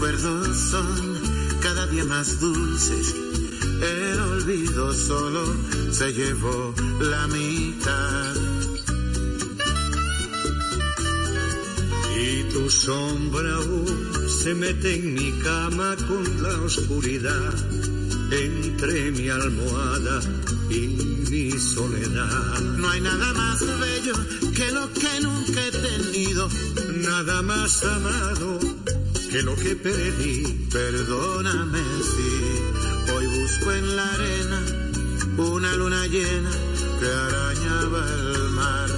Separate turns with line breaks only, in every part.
Los recuerdos son cada día más dulces. El olvido solo se llevó la mitad.
Y tu sombra aún se mete en mi cama con la oscuridad entre mi almohada y mi soledad.
No hay nada más bello que lo que nunca he tenido,
nada más amado que lo que perdí.
Perdóname si hoy busco en la arena una luna llena que arañaba el mar.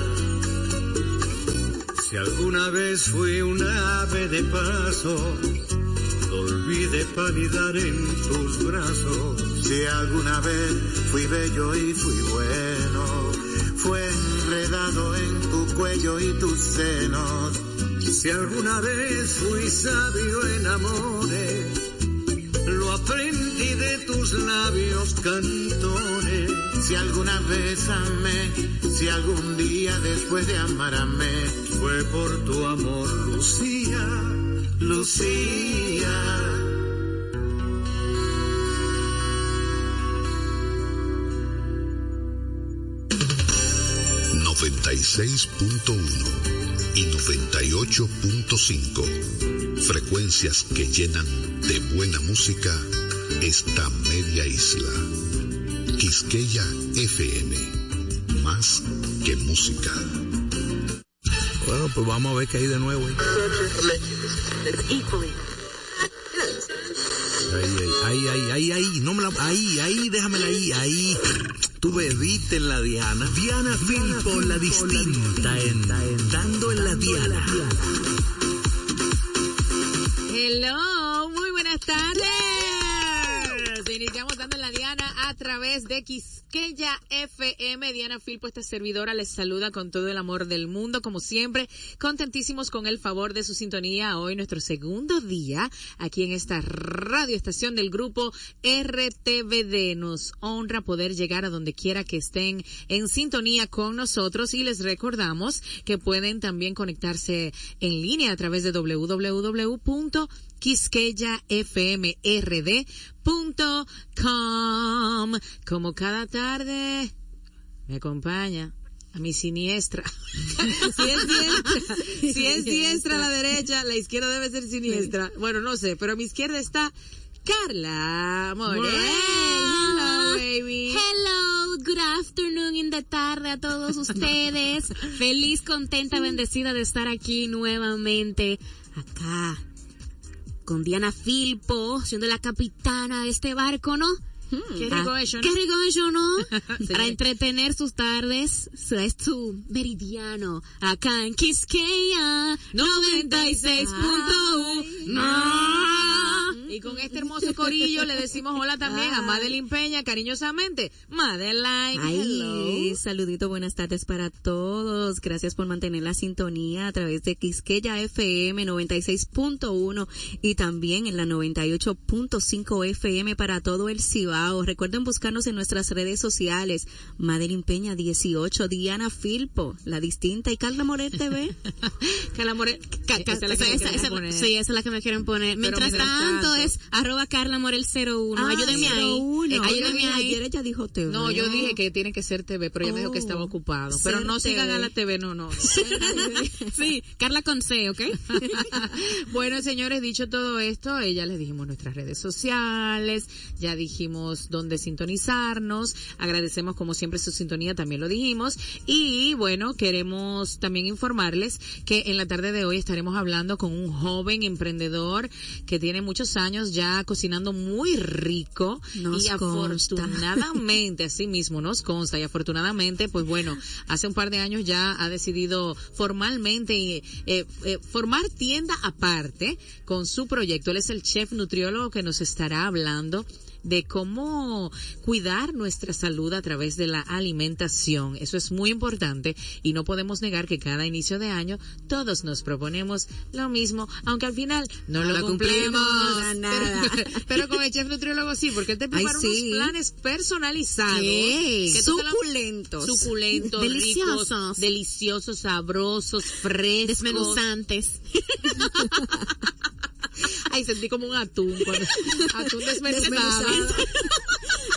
Si alguna vez fui un ave de paso, olvide palidar en tus brazos.
Si alguna vez fui bello y fui bueno, fue enredado en tu cuello y tus senos.
Si alguna vez fui sabio en amores, lo aprendí de tus labios cantones.
Si alguna vez amé, si algún día después de amar amé,
fue por tu amor, Lucía,
Lucía.
96.1 y 98.5. Frecuencias que llenan de buena música esta media isla. Quisqueya FM. Más que música.
Bueno, pues vamos a ver qué hay de nuevo. Ahí, ahí, ahí, ahí, ahí, no me la, ahí, ahí, déjamela ahí, ahí. Tú bebiste en la Diana. Diana Filpo, la distinta, en, dando en la Diana.
Hello, muy buenas tardes. Iniciamos dando en la Diana a través de Quisqueya FM. Diana Filpo, esta servidora, les saluda con todo el amor del mundo, como siempre, contentísimos con el favor de su sintonía. Hoy nuestro segundo día aquí en esta radioestación del grupo RTVD. Nos honra poder llegar a donde quiera que estén en sintonía con nosotros y les recordamos que pueden también conectarse en línea a través de www.quisqueyafmrd.com. Como cada tarde me acompaña a mi siniestra. si es diestra, si es diestra la derecha, la izquierda debe ser siniestra. Bueno, no sé, pero a mi izquierda está Carla Morel. Hello, baby.
Hello, good afternoon in the tarde a todos ustedes. Feliz, contenta, bendecida de estar aquí nuevamente acá con Diana Filpo, siendo la capitana de este barco, ¿no?
Qué rico eso, ¿no?
Qué rico eso, ¿no? Para entretener sus tardes, es tu meridiano, acá en Quisqueya 96.1.
No. Y con este hermoso corillo le decimos hola también a Madeline Peña, cariñosamente. Madeline,
Ay,
hello.
saludito, buenas tardes para todos. Gracias por mantener la sintonía a través de Quisqueya FM 96.1 y también en la 98.5 FM para todo el Cibao. Recuerden buscarnos en nuestras redes sociales. Madeline Peña 18, Diana Filpo, La Distinta y Carla Morel TV.
Carla esa es
esa- esa-
poner.
sí, esa es la que me quieren poner. Mientras
mientras
tanto
tanto.
es arroba Carla Morel 01.
Ah,
ayúdenme ahí.
01.
Eh,
Oye,
ayúdenme ahí.
Ayer ella dijo TV.
No, yo dije que tiene que ser TV, pero ella me dijo que
Oh,
estaba ocupado. Pero no sigan
TV.
a la TV, no, no.
sí, Carla con C, ¿ok?
bueno, señores, dicho todo esto, eh, ya les dijimos nuestras redes sociales, ya dijimos dónde sintonizarnos, agradecemos como siempre su sintonía, también lo dijimos, y bueno, queremos también informarles que en la tarde de hoy estaremos hablando con un joven emprendedor que tiene muchos años ya cocinando muy rico.
Nos
y
consta.
afortunadamente, así mismo nos consta. Y afortunadamente, pues bueno, hace un par de años ya ha decidido formalmente eh, eh, formar tienda aparte con su proyecto. Él es el chef nutriólogo que nos estará hablando de cómo cuidar nuestra salud a través de la alimentación. Eso es muy importante y no podemos negar que cada inicio de año todos nos proponemos lo mismo, aunque al final no, lo,
lo
cumplimos.
cumplimos, nada.
Pero, pero con el chef nutriólogo sí, porque él te
Ay,
prepara
sí.
unos planes personalizados. Que lo-
Suculentos.
Suculentos,
Deliciosos.
ricos, deliciosos, sabrosos, frescos.
Desmenuzantes.
Ay, sentí como un atún. Cuando, atún desmenuzado.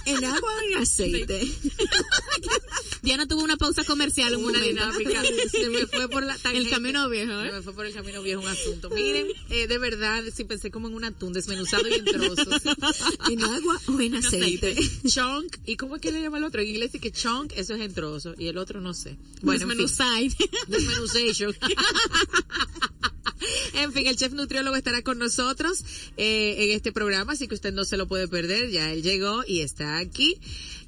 en agua o en aceite.
Diana tuvo una pausa comercial en una
dinámica. Se me fue por la
El camino viejo, ¿eh?
Se me fue por el camino viejo un asunto. Miren, eh, de verdad, sí pensé como en un atún desmenuzado y en trozos.
en agua o en aceite.
chunk. ¿Y cómo es que le llama el otro? En inglés dice que chunk, eso es en trozos. Y el otro no sé. Bueno,
Desmenuzai.
Desmenuzation. En fin, el chef nutriólogo estará con nosotros eh, en este programa, así que usted no se lo puede perder. Ya él llegó y está aquí.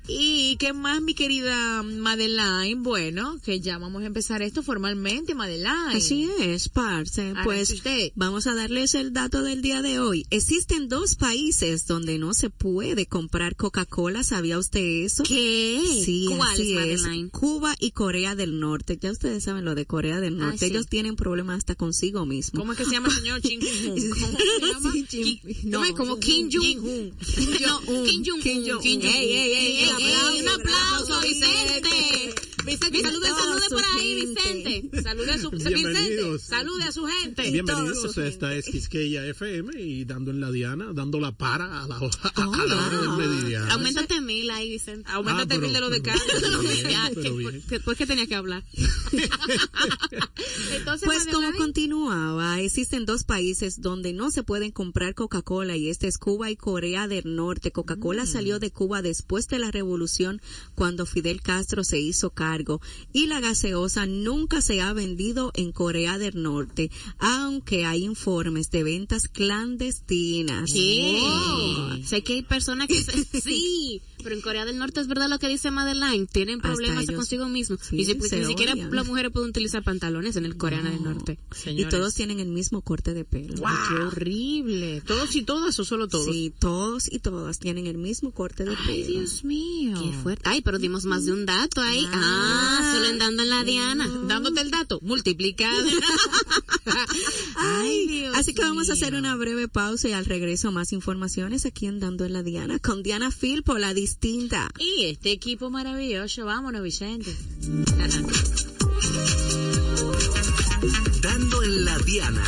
¿Y qué más, mi querida Madeline? Bueno, que ya vamos a empezar esto formalmente, Madeline.
Así es, Parce. Pues
usted.
vamos a darles el dato del día de hoy. Existen dos países donde no se puede comprar Coca-Cola. ¿Sabía usted eso?
¿Qué?
Sí,
¿Cuáles,
así es.
Madeline?
Cuba y Corea del Norte. Ya ustedes saben lo de Corea del Norte.
sí.
Ellos tienen problemas hasta consigo mismo.
¿Cómo es que se llama el señor Kim? ¿Cómo se llama?
Sí, Jim-
Ki-
no,
¿cómo es? como Kim Jong-un.
No, Kim Jong-un.
Kim Jong-un.
Un aplauso,
Vicente. Vicente, salude,
toda
salude
su
por ahí,
gente.
Vicente. Salude a su Vicente.
Bienvenidos.
Salude a su gente.
Bienvenidos, esta es Quisqueya FM y dando en la Diana, dando la para a la, hora- a la hora del meridiano.
Aumentate mil ahí, Vicente.
Aumentate
Ah,
mil de lo de
pero-
carne.
pero bien,
Ya,
pero
que-
bien.
que- después que tenía que hablar.
Entonces,
Pues como continuaba, existen dos países donde no se pueden comprar Coca-Cola y este es Cuba y Corea del Norte. Coca-Cola
Mm.
salió de Cuba después de la revolución cuando Fidel Castro se hizo cargo y la gaseosa nunca se ha vendido en Corea del Norte, aunque hay informes de ventas clandestinas. Oh.
Sé que hay personas que se- sí, pero en Corea del Norte es verdad lo que dice Madeline, tienen problemas
ellos-
consigo mismos.
sí,
y si, pues, ni siquiera las mujeres pueden utilizar pantalones en el Corea del Norte.
Y todos tienen el mismo corte de pelo.
Ay, qué horrible. ¿Todos y todas o solo todos?
Sí, todos y todas tienen el mismo corte de
Ay,
pelo.
Dios mío.
Qué fuerte. Ay, pero dimos más de un dato ahí. Ah, solo en dando en la Diana.
Dándote el dato, multiplicado.
Ay,
Dios
así que vamos a hacer una breve pausa y al regreso más informaciones aquí en Dando en la Diana con Diana Filpo, la distinta.
Y este equipo maravilloso, vámonos Vicente.
Dando en la Diana,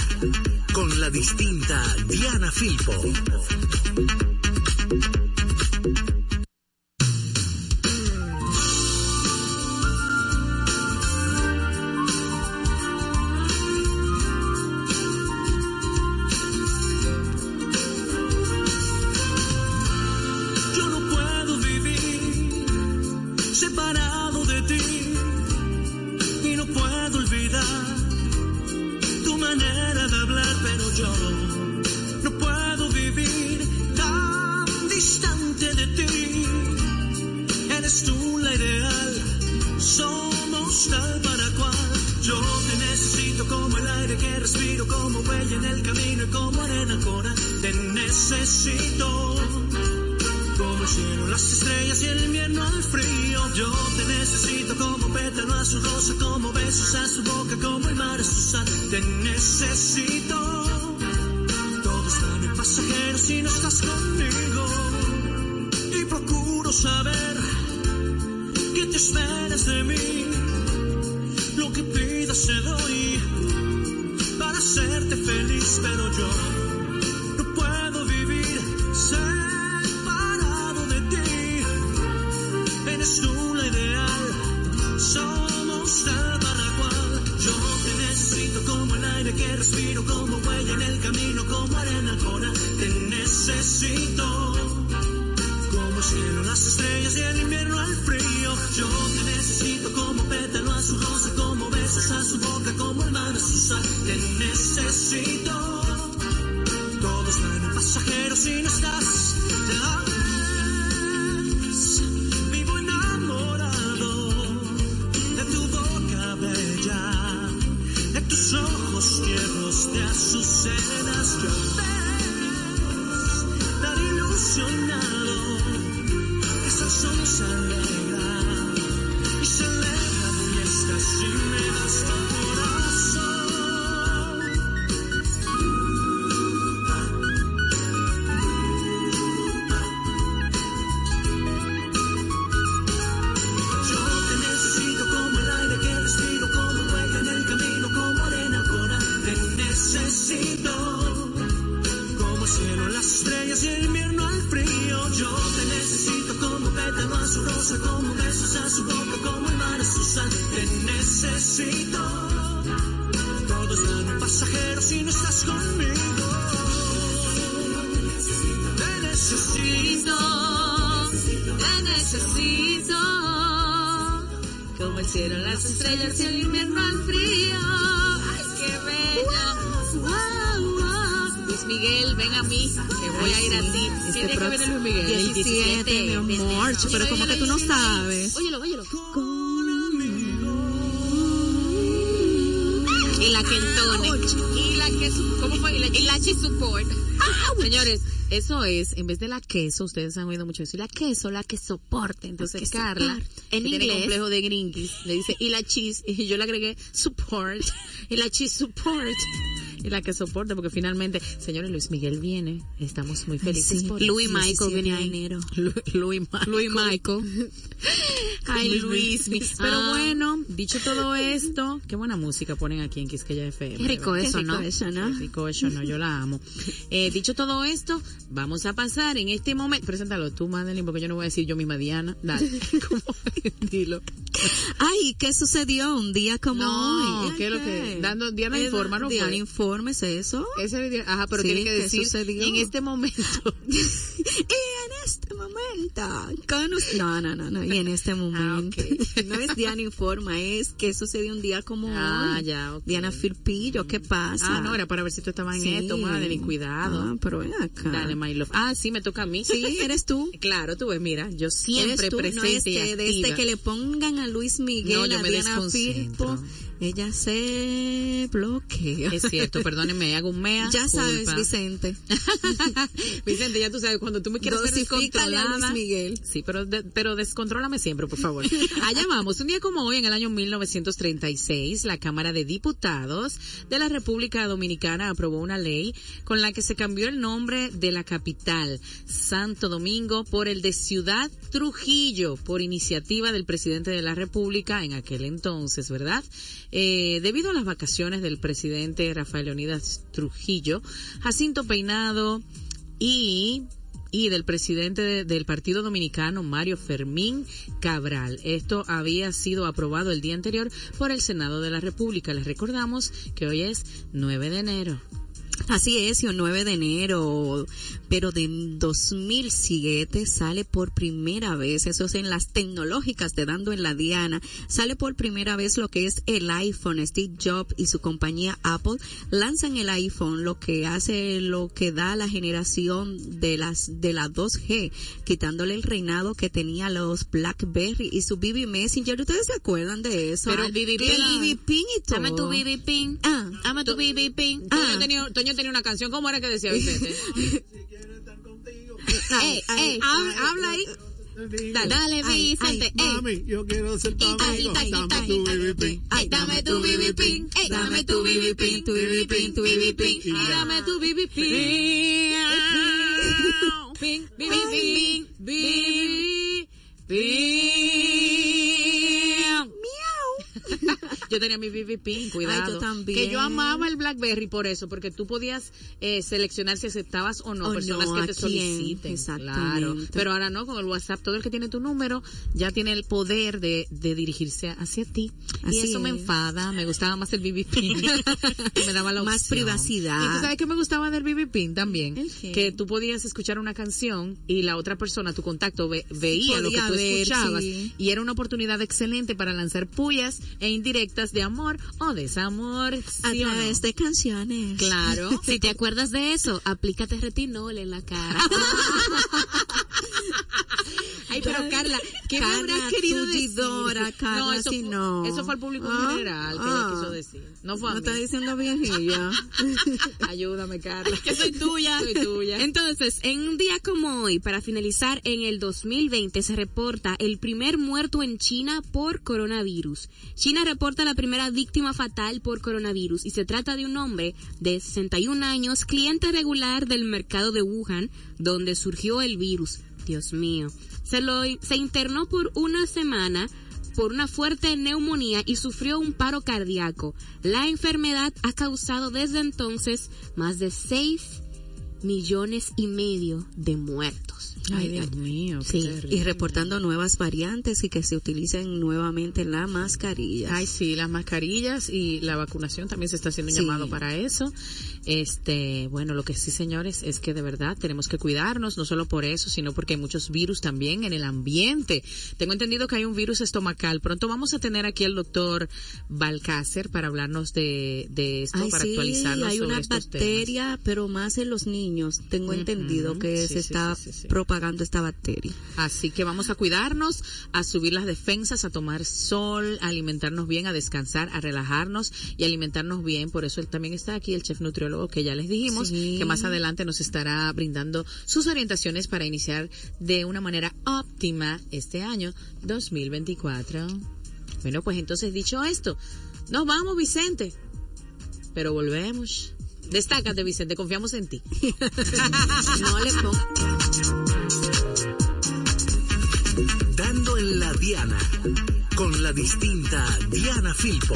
con la distinta Diana Filpo.
Support. Señores, eso es, en vez de la queso, ustedes han oído mucho eso, y la queso, la que soporte. Entonces, Carla,
En
que tiene
inglés.
complejo de gringuis, le dice, y la cheese, y yo le agregué support, y la cheese support. Y la que soporte, porque finalmente, señores, Luis Miguel viene, estamos muy felices
Sí,
por
Louis
él.
Michael viene ahí.
enero.
Lu- Louis Michael.
Michael.
Ay, Luis. Pero
Ah.
bueno, dicho todo esto, qué buena música ponen aquí en Quisqueya FM.
Qué rico
¿verdad?
eso,
Qué rico
¿no?
eso, ¿no?
Qué rico eso, no, yo la amo. Eh, dicho todo esto, vamos a pasar en este momento. Preséntalo tú, Madeline, porque yo no voy a decir yo misma Diana. Dale, ¿cómo? Dilo.
Ay, ¿qué sucedió un día como
No,
hoy?
¿qué es lo que- dando- Diana
Eh,
informa, ¿no
Diana informa, ¿es eso?
Ese video- ajá, pero
Sí,
tiene que
¿qué
decir
sucedió?
en este momento.
y en este momento, con us- no, no, no, no, y en este momento,
ok.
no es Diana informa, es que sucedió un día como
Ah,
hoy.
ya, ok.
Diana Firpillo, ¿qué pasa?
Ah, no, era para ver si tú estabas en
Sí.
esto, Madeline, cuidado.
Ah, pero ven acá.
Dale, my love. Ah, sí, me toca a mí.
Sí, eres tú.
Claro, tú ves, mira, yo siempre presente
no es
y
desde
activa.
que le pongan a Luis Miguel,
No, yo
a
me
Diana. Firpo, ella se bloquea.
Es cierto, perdónenme, hago un mea.
Ya sabes. Vicente.
Vicente, ya tú sabes, cuando tú me quieres ser
Dosifícale a Luis
descontrolada.
Miguel.
Sí, pero, de- pero descontrólame siempre, por favor. Allá vamos. Un día como hoy, en el año 1936, la Cámara de Diputados de la República Dominicana aprobó una ley con la que se cambió el nombre de la capital, Santo Domingo, por el de Ciudad Trujillo, por iniciativa del presidente de la República en aquel entonces, ¿verdad? Eh, debido a las vacaciones del presidente Rafael Leonidas Trujillo, Jacinto Peinado y y del presidente de- del Partido Dominicano, Mario Fermín Cabral. Esto había sido aprobado el día anterior por el Senado de la República. Les recordamos que hoy es 9 de enero.
Así es, y el 9 de enero, pero de 2007 sale por primera vez, eso es en las tecnológicas de Dando en la Diana, sale por primera vez lo que es el iPhone. Steve Jobs y su compañía Apple lanzan el iPhone, lo que hace lo que da la generación de las de la 2G, quitándole el reinado que tenía los BlackBerry y su BB Messenger. ¿Ustedes se acuerdan de eso?
Pero
El
BB
BB
Pin.
Y todo.
Dame tu BB pin.
Ah.
Dame tu BB pin.
Ah.
Toño, tenía, Tenía una canción, ¿cómo era que decía Vicente?
Ay, ay,
ey,
hab- habla ahí.
Dale,
ay,
Vicente.
ay,
ey.
Mami, yo quiero ser tu amigo.
ay,
Dame tu
ay,
BB pin.
Ay, dame tu BB pin, ey, dame tu BB pin, tu BB pin, tu BB pin.
Y.
Dame tu BB pin. Yo tenía mi BB pin, cuidado.
Ay, yo también.
Que yo amaba el BlackBerry por eso, porque tú podías eh, seleccionar si aceptabas o no personas
no,
que te soliciten. Claro. Pero ahora no, con el WhatsApp, todo el que tiene tu número ya tiene el poder de, de dirigirse hacia ti. y
Así
eso me enfada, me gustaba más el BB pin. me daba la
Más privacidad.
Y tú sabes que me gustaba del BB pin también, que tú podías escuchar una canción y la otra persona, tu contacto, ve- veía lo que tú
ver,
escuchabas
sí.
y era una oportunidad excelente para lanzar pullas e indirectas de amor o desamor.
A través de canciones.
Claro.
Si te acuerdas de eso, aplícate retinol en la cara.
Ay, pero Carla, ¿qué me
Carla,
habrás querido decir?
Carla,
no, eso
si
fue,
no.
Eso fue al público
Ah,
general que
ah.
quiso decir. No fue a
No
mí.
está diciendo viejilla.
Ayúdame, Carla.
que soy tuya.
Soy tuya.
Entonces, en un día como hoy, para finalizar, en el 2020 se reporta el primer muerto en China por coronavirus. China reporta la primera víctima fatal por coronavirus y se trata de un hombre de 61 años, cliente regular del mercado de Wuhan, donde surgió el virus. Dios mío. Se lo se internó por una semana por una fuerte neumonía y sufrió un paro cardíaco. La enfermedad ha causado desde entonces más de 6 millones y medio de muertos.
Ay, Dios mío.
Sí,
terrible.
y reportando nuevas variantes y que se utilicen nuevamente la mascarilla.
Ay, sí, las mascarillas y la vacunación también se está haciendo un
Sí.
llamado para eso. Este, bueno, lo que sí, señores, es que de verdad tenemos que cuidarnos, no solo por eso, sino porque hay muchos virus también en el ambiente. Tengo entendido que hay un virus estomacal. Pronto vamos a tener aquí al doctor Balcácer para hablarnos de, de esto,
Ay,
para
sí,
actualizarnos
hay
sobre
una
estos temas.
bacteria, pero más en los niños. Tengo entendido que
sí,
se está
sí, sí, sí.
propagando esta bacteria.
Así que vamos a cuidarnos, a subir las defensas, a tomar sol, a alimentarnos bien, a descansar, a relajarnos y alimentarnos bien. Por eso él también está aquí, el chef nutriólogo que ya les dijimos, que más adelante nos estará brindando sus orientaciones para iniciar de una manera óptima este año 2024. Bueno, pues entonces dicho esto, nos vamos Vicente, pero volvemos. Destácate Vicente, confiamos en ti.
No le ponga.
Dando en la Diana, con la distinta Diana Filpo.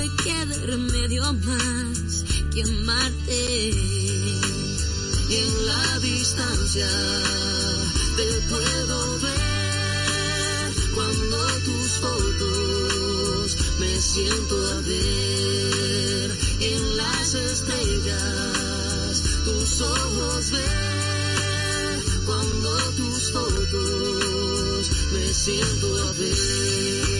que no le quede remedio más que amarte. En la distancia te puedo ver cuando tus fotos me siento a ver en las estrellas tus ojos ver cuando tus fotos me siento a ver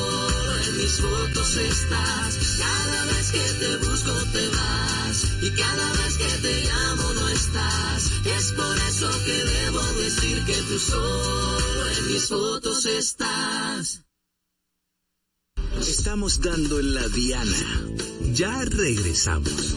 en mis fotos estás. Cada vez que te busco te vas. Y cada vez que te llamo no estás. Es por eso que debo decir que tú solo en mis fotos estás.
Estamos dando en la diana. Ya regresamos.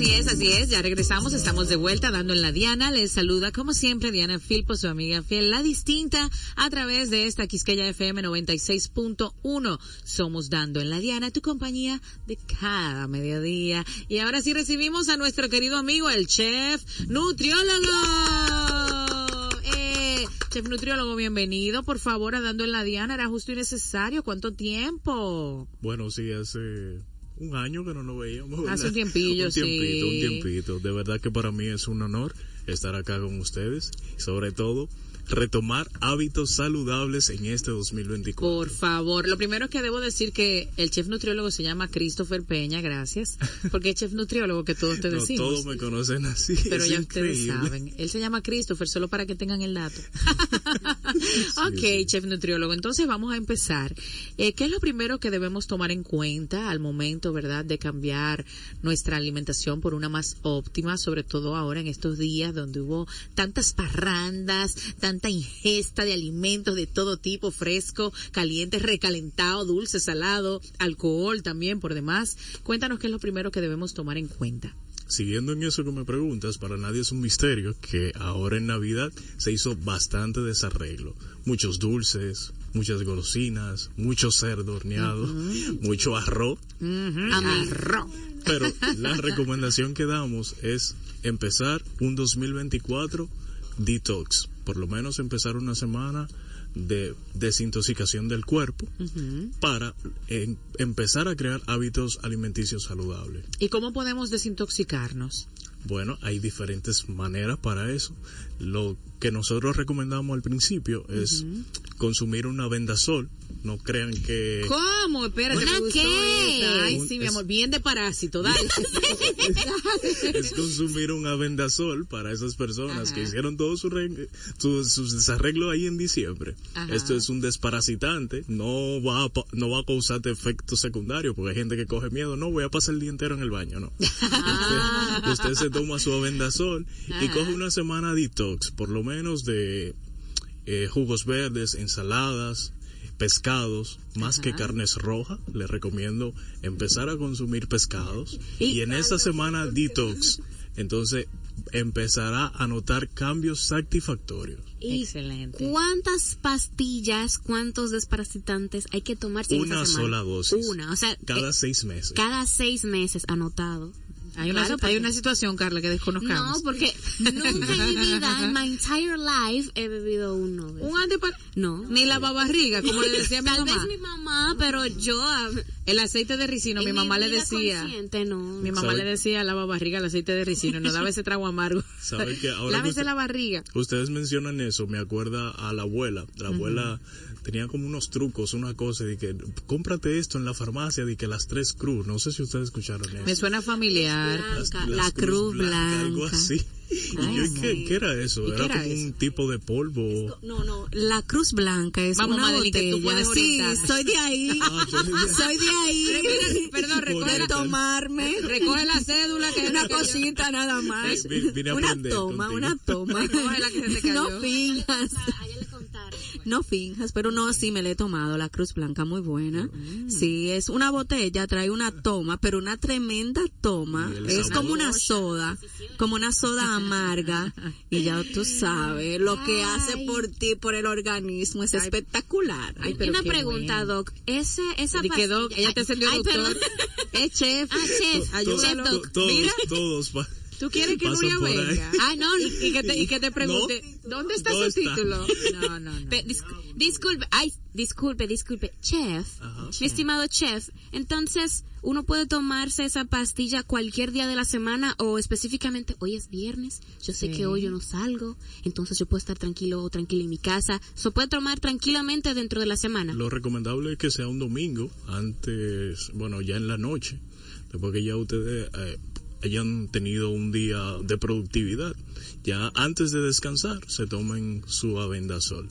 Así es, así es, ya regresamos, estamos de vuelta dando en la Diana, les saluda como siempre Diana Filpo, su amiga fiel, la distinta, a través de esta Quisqueya FM 96.1. Somos dando en la Diana, tu compañía de cada mediodía. Y ahora sí recibimos a nuestro querido amigo, el chef nutriólogo. Eh, chef nutriólogo, bienvenido, por favor, a dando en la Diana, era justo y necesario, ¿cuánto tiempo?
Bueno, sí, hace un año que no nos veíamos.
Hace un tiempillo,
un tiempito,
sí.
un tiempito. De verdad que para mí es un honor estar acá con ustedes y sobre todo retomar hábitos saludables en este 2024.
Por favor, lo primero es que debo decir que el chef nutriólogo se llama Christopher Peña, gracias, porque es chef nutriólogo que todos te
No,
decimos.
todos me conocen así.
Pero
es
ya ustedes
increíble.
saben, él se llama Christopher, solo para que tengan el dato. ok, chef nutriólogo, entonces vamos a empezar. Eh, ¿Qué es lo primero que debemos tomar en cuenta al momento, verdad, de cambiar nuestra alimentación por una más óptima, sobre todo ahora en estos días donde hubo tantas parrandas, tanta ingesta de alimentos de todo tipo, fresco, caliente, recalentado, dulce, salado, alcohol también por demás? Cuéntanos qué es lo primero que debemos tomar en cuenta.
Siguiendo en eso que me preguntas, para nadie es un misterio que ahora en Navidad se hizo bastante desarreglo. Muchos dulces, muchas golosinas, mucho cerdo horneado, mucho arroz.
Arroz.
Pero la recomendación que damos es empezar un 2024 detox. Por lo menos empezar una semana de desintoxicación del cuerpo para em- empezar a crear hábitos alimenticios saludables.
¿Y cómo podemos desintoxicarnos?
Bueno, hay diferentes maneras para eso. Lo que nosotros recomendamos al principio es consumir una vendasol. No crean que...
¿Cómo? Espérate,
¿Una qué?
esa. Ay,
Un-
sí, mi
es-
amor, bien de parásito, dale.
es consumir un avendasol para esas personas
Ajá.
que hicieron todo su re- su- sus desarreglos ahí en diciembre.
Ajá.
Esto es un desparasitante, no va a, pa- no va a causarte efectos secundarios, porque hay gente que coge miedo, no voy a pasar el día entero en el baño, no. usted, usted se toma su avendasol y
Ajá.
coge una semana detox, por lo menos de eh, jugos verdes, ensaladas, pescados, más que carnes rojas, le recomiendo empezar a consumir pescados y, en esa semana detox, entonces empezará a notar cambios satisfactorios.
¿Y
Excelente.
cuántas pastillas, cuántos desparasitantes hay que tomarse en
Una
semana?
sola dosis.
Una, o sea,
Cada
eh,
seis meses.
cada seis meses anotado.
Hay una,
Claro,
hay una situación, Carla, que desconozcamos.
No, porque nunca en mi vida, en my entire life, he bebido
Un
esos.
antipar...
No.
Ni la babarriga, como le decía mi
Tal
mamá.
vez mi mamá, pero yo...
El aceite de ricino, mi mamá le decía.
no.
Mi mamá
¿Sabe?
le decía la barriga al aceite de ricino, no daba ese trago amargo.
¿Sabe que ahora
Lávese
usted-
la barriga.
Ustedes mencionan eso, me acuerda a la abuela. La abuela tenía como unos trucos, una cosa de que cómprate esto en la farmacia, de que las tres cruz. No sé si ustedes escucharon eso.
Me suena familiar.
Blanca, la cruz blanca.
Algo así. Y
Ay,
yo,
sí.
¿qué, qué era eso?
¿Y qué
Era
era
como
eso?
un tipo de polvo.
No, no, la Cruz Blanca es
Vamos,
una
Madeline, que tú
botella.
puedes
Sí,
orientarme.
soy de ahí.
Ah,
soy de ahí.
Perdón, recoge
de
la,
tomarme.
recoge la cédula que
una
que yo-
cosita nada más.
Vine-
una toma,
contigo.
una toma.
Cógela que se te cayó.
No finjas.
A ella le contaron. pues.
No finjas, pero no, sí me la he tomado, la Cruz Blanca, muy buena.
Mm.
Sí, es una botella, trae una toma, pero una tremenda toma. Es
sabor.
como una soda, como una soda amarga. Y ya tú sabes, lo que hace por ti, por el organismo, es espectacular.
Ay,
Y
pero
una pregunta,
bueno.
Doc. Ese, esa
que Doc,
pastilla-
ella te
Ay,
encendió
ay,
doctor. Es chef.
Ah, chef.
Ayúdalo.
Chef Doc.
todos,
Mira.
todos,
¿Tú quieres que Nuria venga? Ah, no, y, y que te, y que te pregunte, ¿dónde está
¿Dónde
su
está?
título? No, no, no.
Pe- dis- disculpe, ay, disculpe, disculpe, chef,
Ajá.
mi estimado chef, entonces uno puede tomarse esa pastilla cualquier día de la semana o específicamente hoy es viernes, yo sé
Sí.
que hoy yo no salgo, entonces yo puedo estar tranquilo o tranquila en mi casa, se puede tomar tranquilamente dentro de la semana.
Lo recomendable es que sea un domingo, antes, bueno, ya en la noche, después que ya ustedes eh, hayan tenido un día de productividad. Ya antes de descansar, se tomen su avendasol.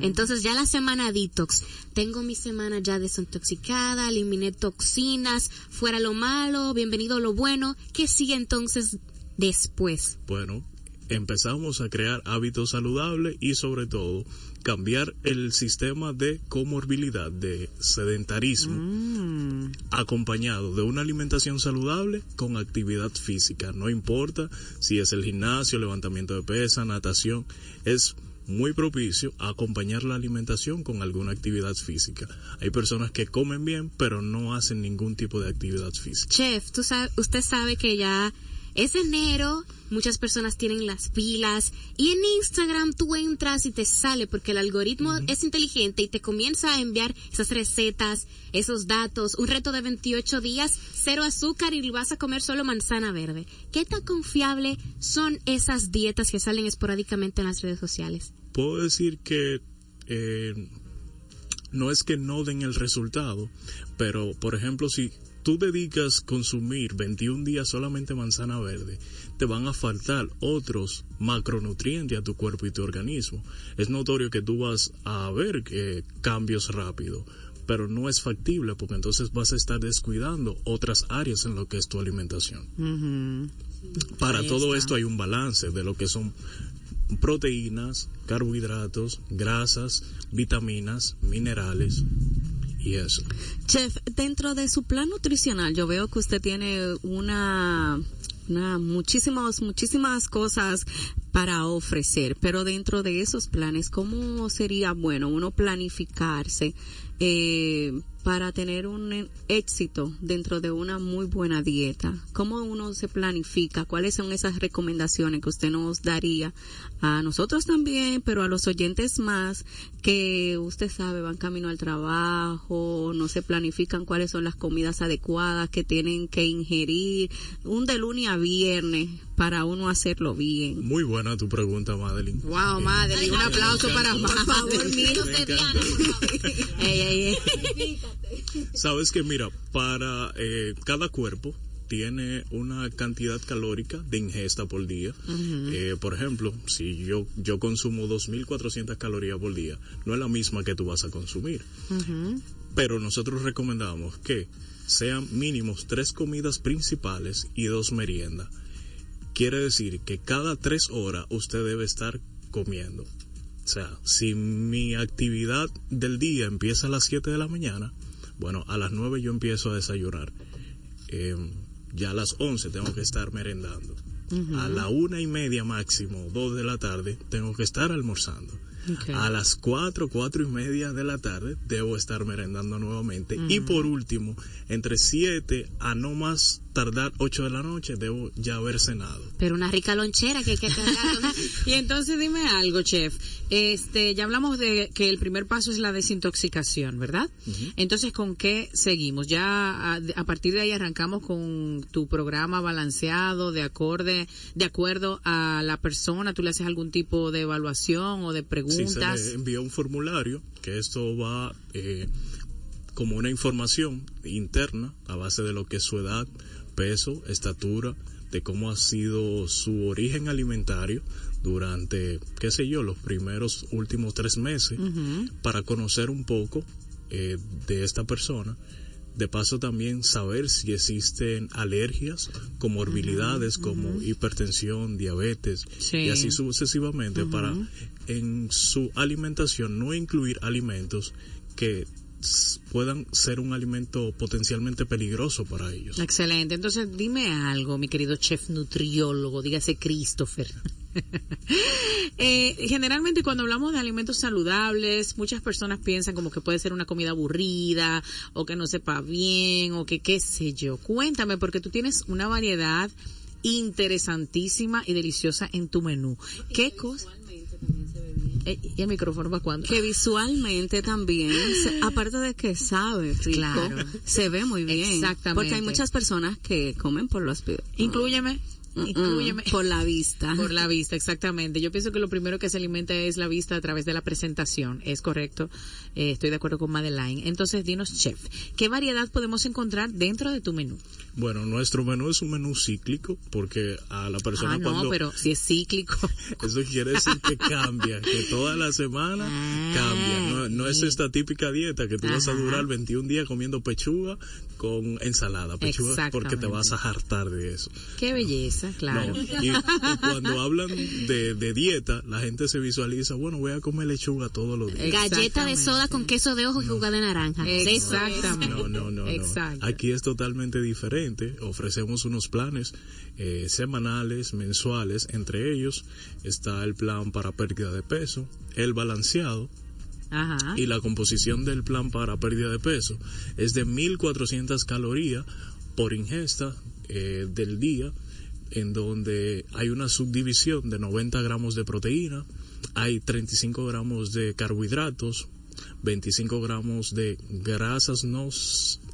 Entonces ya la semana detox, tengo mi semana ya desintoxicada, eliminé toxinas, fuera lo malo, bienvenido lo bueno, ¿qué sigue entonces después?
Bueno, empezamos a crear hábitos saludables y sobre todo cambiar el sistema de comorbilidad, de sedentarismo, acompañado de una alimentación saludable con actividad física. No importa si es el gimnasio, levantamiento de pesa, natación, es muy propicio a acompañar la alimentación con alguna actividad física. Hay personas que comen bien, pero no hacen ningún tipo de actividad física.
Chef, tú sabe, usted sabe que ya es enero, muchas personas tienen las pilas y en Instagram tú entras y te sale porque el algoritmo es inteligente y te comienza a enviar esas recetas, esos datos, un reto de 28 días, cero azúcar y vas a comer solo manzana verde. ¿Qué tan confiable son esas dietas que salen esporádicamente en las redes sociales?
puedo decir que eh, no es que no den el resultado, pero por ejemplo, si tú dedicas consumir 21 días solamente manzana verde, te van a faltar otros macronutrientes a tu cuerpo y tu organismo. Es notorio que tú vas a ver eh, cambios rápidos, pero no es factible porque entonces vas a estar descuidando otras áreas en lo que es tu alimentación. Para
Ahí
todo
está.
esto hay un balance de lo que son proteínas, carbohidratos, grasas, vitaminas, minerales
Chef, dentro de su plan nutricional, yo veo que usted tiene una, una muchísimas, muchísimas cosas para ofrecer, pero dentro de esos planes, ¿cómo sería bueno uno planificarse eh, para tener un éxito dentro de una muy buena dieta? ¿Cómo uno se planifica? ¿Cuáles son esas recomendaciones que usted nos daría a nosotros también, pero a los oyentes más que usted sabe van camino al trabajo, no se planifican cuáles son las comidas adecuadas que tienen que ingerir, un de lunes a viernes para uno hacerlo bien?
Muy buena tu pregunta, Madeline.
Wow, Madeline, un aplauso para Madeline. Ey, ey, ey.
Sabes que mira, para eh, cada cuerpo tiene una cantidad calórica de ingesta por día. Eh, por ejemplo, si yo, yo consumo 2.400 calorías por día, no es la misma que tú vas a consumir. Pero nosotros recomendamos que sean mínimos tres comidas principales y dos meriendas. Quiere decir que cada tres horas usted debe estar comiendo. O sea, si mi actividad del día empieza a las 7 de la mañana, bueno, a las 9 yo empiezo a desayunar. Eh, ya a las 11 tengo que estar merendando. A la una y media máximo, dos de la tarde, tengo que estar almorzando. A las cuatro, cuatro y media de la tarde, debo estar merendando nuevamente. Y por último, entre 7 a no más tardar 8 de la noche, debo ya haber cenado.
Pero una rica lonchera que hay que cargar.
Y entonces dime algo, chef. Este, ya hablamos de que el primer paso es la desintoxicación, ¿verdad? Entonces, ¿con qué seguimos? Ya a, a partir de ahí arrancamos con tu programa balanceado, de acorde, de acuerdo a la persona. ¿Tú le haces algún tipo de evaluación o de
Sí,
preguntas?
se le envía un formulario que esto va eh, como una información interna a base de lo que es su edad, peso, estatura, de cómo ha sido su origen alimentario durante, qué sé yo, los primeros últimos tres meses, para conocer un poco eh, de esta persona. De paso también saber si existen alergias, comorbilidades como hipertensión, diabetes
Sí.
y así sucesivamente para en su alimentación no incluir alimentos que puedan ser un alimento potencialmente peligroso para ellos.
Excelente. Entonces, dime algo, mi querido chef nutriólogo, dígase Christopher. Eh, generalmente cuando hablamos de alimentos saludables, muchas personas piensan como que puede ser una comida aburrida o que no sepa bien o que qué sé yo. Cuéntame porque tú tienes una variedad interesantísima y deliciosa en tu menú. ¿Qué cosa? Eh, ¿Y el micrófono para cuándo?
que visualmente también, se- aparte de que sabe rico,
Claro.
se ve muy bien.
Exactamente.
Porque hay muchas personas que comen por los pi-
Inclúyeme,
Mm, mm, por la vista.
Por la vista, exactamente. Yo pienso que lo primero que se alimenta es la vista a través de la presentación. Es correcto. Eh, estoy de acuerdo con Madeline. Entonces, dinos, chef, ¿qué variedad podemos encontrar dentro de tu menú?
Bueno, nuestro menú es un menú cíclico porque a la persona
Ah, no,
cuando
pero si es cíclico.
eso quiere decir que cambia, que toda la semana cambia. No, no es esta típica dieta que tú vas a durar 21 días comiendo pechuga con ensalada, pechuga porque te vas a hartar de eso.
Qué belleza, claro.
No, y, y cuando hablan de, de dieta, la gente se visualiza, bueno, voy a comer lechuga todos los días.
Galleta de soda con queso de ojo y jugo de naranja.
Exactamente.
No, no, no. Aquí es totalmente diferente. Ofrecemos unos planes eh, semanales, mensuales. Entre ellos está el plan para pérdida de peso, el balanceado
Ajá.
y la composición del plan para pérdida de peso es de 1400 calorías por ingesta eh, del día en donde hay una subdivisión de 90 gramos de proteína, hay 35 gramos de carbohidratos, 25 gramos de grasas no,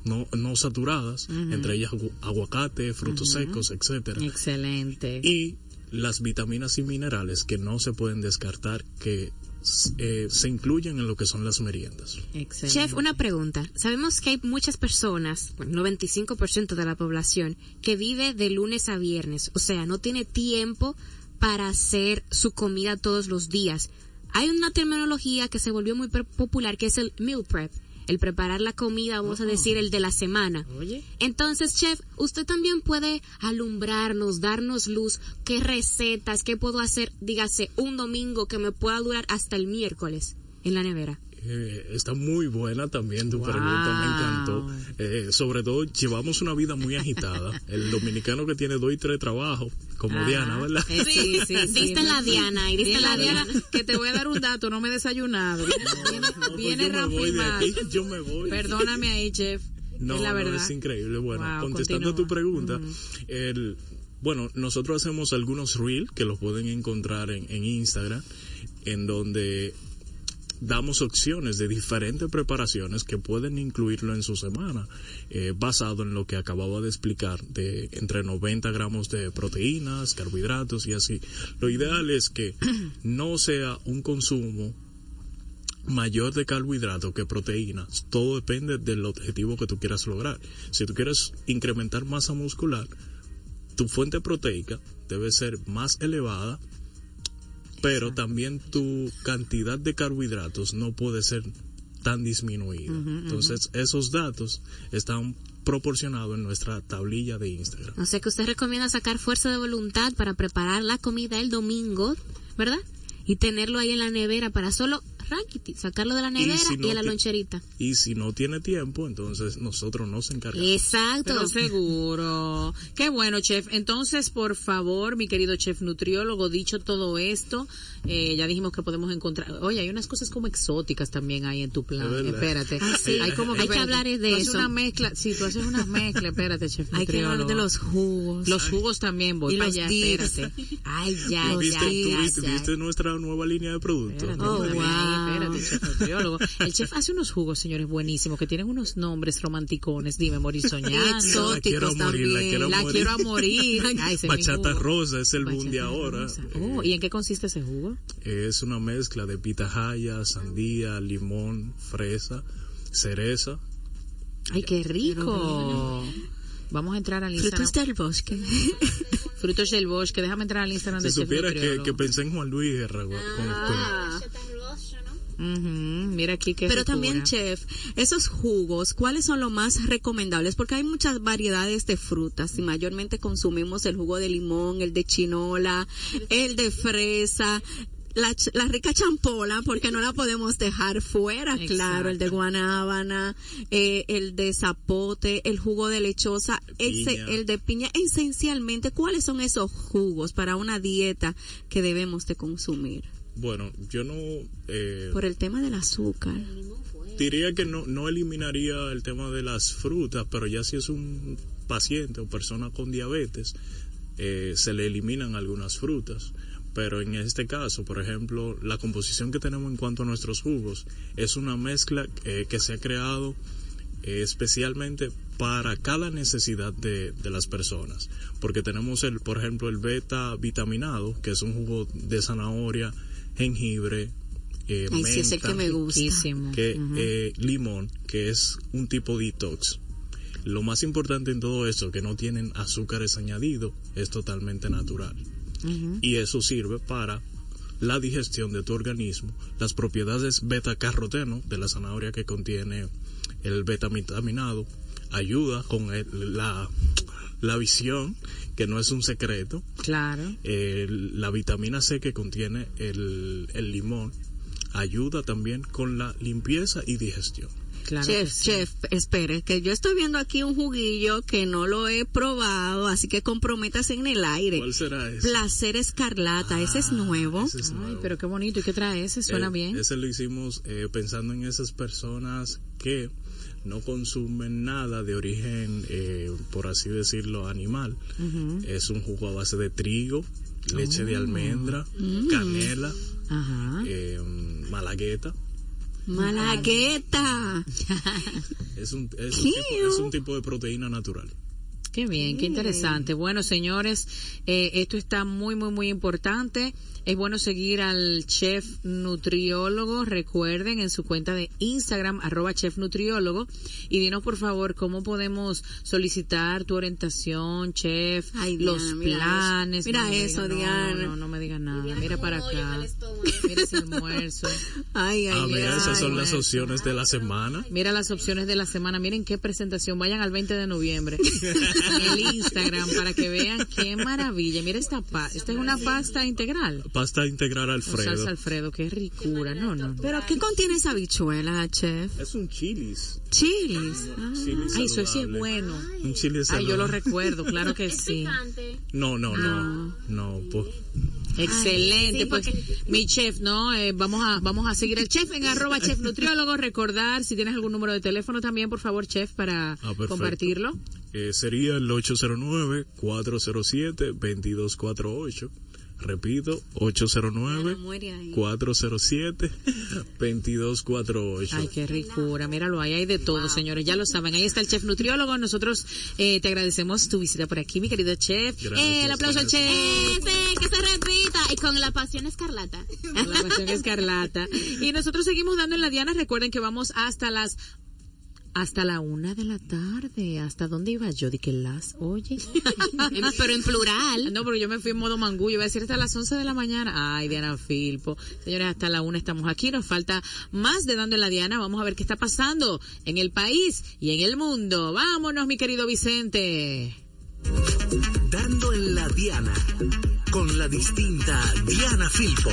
no, no saturadas, entre ellas agu- aguacate, frutos secos, etcétera.
Excelente.
y las vitaminas y minerales que no se pueden descartar que eh, se incluyen en lo que son las meriendas.
Excelente.
Chef, una pregunta. Sabemos que hay muchas personas, bueno, 95% de la población, que vive de lunes a viernes. O sea, no tiene tiempo para hacer su comida todos los días. Hay una terminología que se volvió muy popular que es el meal prep. El preparar la comida, vamos a decir, el de la semana.
Oye.
Entonces, chef, usted también puede alumbrarnos, darnos luz, qué recetas, qué puedo hacer, dígase, un domingo que me pueda durar hasta el miércoles en la nevera.
Eh, está muy buena también tu
Wow.
pregunta, me encantó. Eh, sobre todo, llevamos una vida muy agitada. El dominicano que tiene dos y tres trabajos, como
Ajá.
Diana, ¿verdad?
Eh, sí, sí, sí.
Diste la Diana y diste la
Diana que te voy a dar un dato, no me he desayunado. Viene,
No, pues
viene
yo me voy de aquí, yo me voy.
Perdóname ahí, chef.
No,
es la
no, es increíble. Bueno,
Wow,
contestando a tu
continúa.
pregunta, el, bueno, nosotros hacemos algunos reels que los pueden encontrar en, en Instagram, en donde damos opciones de diferentes preparaciones que pueden incluirlo en su semana, eh, basado en lo que acababa de explicar, de entre 90 gramos de proteínas, carbohidratos y así. Lo ideal es que no sea un consumo mayor de carbohidratos que proteínas. Todo depende del objetivo que tú quieras lograr. Si tú quieres incrementar masa muscular, tu fuente proteica debe ser más elevada, pero también tu cantidad de carbohidratos no puede ser tan disminuida. Entonces, esos datos están proporcionados en nuestra tablilla de Instagram.
O sea que usted recomienda sacar fuerza de voluntad para preparar la comida el domingo, ¿verdad? Y tenerlo ahí en la nevera para solo sacarlo de la nevera y,
si no
a la loncherita.
Y si no tiene tiempo, entonces nosotros nos encargamos.
Exacto.
Pero seguro. Qué bueno, chef. Entonces, por favor, mi querido chef nutriólogo, dicho todo esto, eh, ya dijimos que podemos encontrar. Oye, hay unas cosas como exóticas también ahí en tu plan.
Es.
Espérate.
Ah, sí.
Hay como
Hay que hablar de
tú haces
eso.
una mezcla. Sí, tú haces una mezcla. Espérate, chef
Hay que hablar de los jugos.
Los jugos también, voy
Y
para
los
allá, espérate. Ay, ya,
Los
¿Viste,
ya,
tú
ya,
viste,
ya.
viste nuestra nueva línea de productos?
Espérate,
Oh, wow.
Espérate, chef nutriólogo. El chef hace unos jugos, señores, buenísimos, que tienen unos nombres romanticones. Dime, morir soñando.
exóticos
La quiero a morir, la
también.
quiero a
La
morir.
quiero a morir. Ay,
Bachata rosa es el boom de ahora.
Oh, ¿y en qué consiste ese jugo?
Es una mezcla de pitahaya, sandía, limón, fresa, cereza.
Ay, qué rico. Vamos a entrar al Instagram.
Frutos del bosque.
Frutos del bosque. Déjame entrar al Instagram
Si
de
supiera que, que pensé en Juan Luis Guerra. con-
Ah. Ujú, Mira aquí qué
Pero también, chef, esos jugos, ¿cuáles son los más recomendables? Porque hay muchas variedades de frutas y mayormente consumimos el jugo de limón, el de chinola, el de fresa. La, la rica champola, porque no la podemos dejar fuera,
Exacto.
claro, el de guanábana, eh, el de zapote, el jugo de lechosa, ese-
piña.
el de piña. Esencialmente, ¿cuáles son esos jugos para una dieta que debemos de consumir?
Bueno, yo no eh,
Por el tema del azúcar.
diría que no, no eliminaría el tema de las frutas, pero ya si es un paciente o persona con diabetes, eh, se le eliminan algunas frutas. Pero en este caso, por ejemplo, la composición que tenemos en cuanto a nuestros jugos es una mezcla eh, que se ha creado eh, especialmente para cada necesidad de, de las personas. Porque tenemos, el, por ejemplo, el beta vitaminado, que es un jugo de zanahoria, jengibre, eh,
Ay, sí, es el que me gusta.
Que, eh, limón, que es un tipo detox. Lo más importante en todo esto, que no tienen azúcares añadidos, es totalmente natural. Y eso sirve para la digestión de tu organismo, las propiedades beta-caroteno de la zanahoria que contiene el beta-vitaminado, ayuda con el- la, la visión, que no es un secreto,
Claro.
eh, la vitamina C que contiene el, el limón, ayuda también con la limpieza y digestión.
Claro.
Chef, chef, espere, que yo estoy viendo aquí un juguillo que no lo he probado, así que comprométase en el aire.
¿Cuál será ese?
Placer escarlata, ese es nuevo.
Ese es
Ay,
nuevo.
pero qué bonito. ¿Y qué trae ese? Suena
Eh,
bien.
Ese lo hicimos eh, pensando en esas personas que no consumen nada de origen, eh, por así decirlo, animal. Es un jugo a base de trigo, leche
Oh.
de almendra,
Mm.
canela,
Ajá.
eh, malagueta.
Malagueta.
Es un, es, un tipo, es un tipo de proteína natural.
Qué bien, qué interesante. Bueno, señores, eh, esto está muy, muy, muy importante. Es bueno seguir al chef nutriólogo, recuerden, en su cuenta de Instagram, arroba chef nutriólogo. Y dinos, por favor, cómo podemos solicitar tu orientación, chef,
Ay, Diana,
los
mira
planes.
Mira
No
eso,
diga-
Diana.
No, no, no me digas nada. Mira para acá. Mira ese almuerzo.
Ay, ay,
Ah, mira,
ay.
esas son las opciones de la semana.
Mira las opciones de la semana. Miren qué presentación. Vayan al 20 de noviembre. en el Instagram para que vean qué maravilla. Mira esta pasta. Esta es una pasta integral.
Pasta integral Alfredo.
salsa Alfredo. Qué ricura. No, no. no.
Pero ¿qué contiene esa habichuela, chef?
Es un chilis.
Chilis. Ah.
chili
Ay, eso sí es
saludable.
bueno.
Un chile
Ay, yo lo
saludable.
recuerdo. Claro que sí.
No, no, no. No, pues,
Excelente,
sí,
pues
porque-
mi chef, ¿no? Eh, vamos a vamos a seguir el chef en arroba chef nutriólogo, recordar si tienes algún número de teléfono también, por favor, chef, para
Ah,
compartirlo.
eh, sería el 809-407-2248. Repito,
Bueno, muere ahí.
809-407-2248.
Ay, qué ricura, míralo ahí, hay de todo, señores, ya lo saben, ahí está el chef nutriólogo, nosotros eh, te agradecemos tu visita por aquí, mi querido chef.
Gracias,
Eh, el aplauso al chef.
Ese, que se repita. Y con la pasión escarlata.
La pasión escarlata. Y nosotros seguimos dando en la Diana. Recuerden que vamos hasta las hasta la una de la tarde. ¿Hasta dónde iba yo? Di que las, oye.
En- pero en plural.
No, pero yo me fui en modo mangú. Yo iba a decir hasta las 11 de la mañana. Ay, Diana Filpo. Señores, hasta la una estamos aquí. Nos falta más de Dando en la Diana. Vamos a ver qué está pasando en el país y en el mundo. Vámonos, mi querido Vicente.
Dando en la Diana con la distinta Diana Filpo.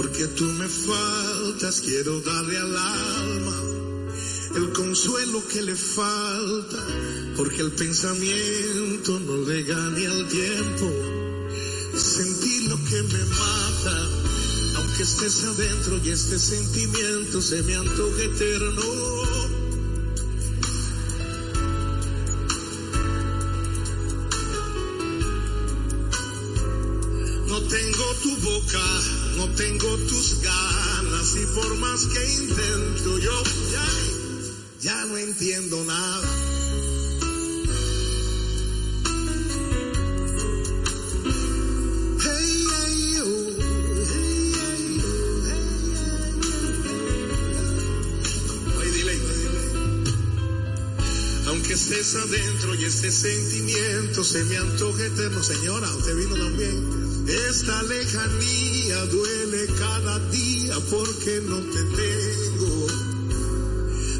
Porque tú me faltas, quiero darle al alma el consuelo que le falta, porque el pensamiento no le gane al tiempo. Sentir lo que me mata, aunque estés adentro y este sentimiento se me antoja eterno. Tu boca, no tengo tus ganas y por más que intento yo ya, no entiendo nada. Hey, hey, oh, hey, oh, oh. Ay, dile. Aunque estés adentro y este sentimiento se me antoje eterno, señora, usted vino también. Esta lejanía duele cada día porque no te tengo.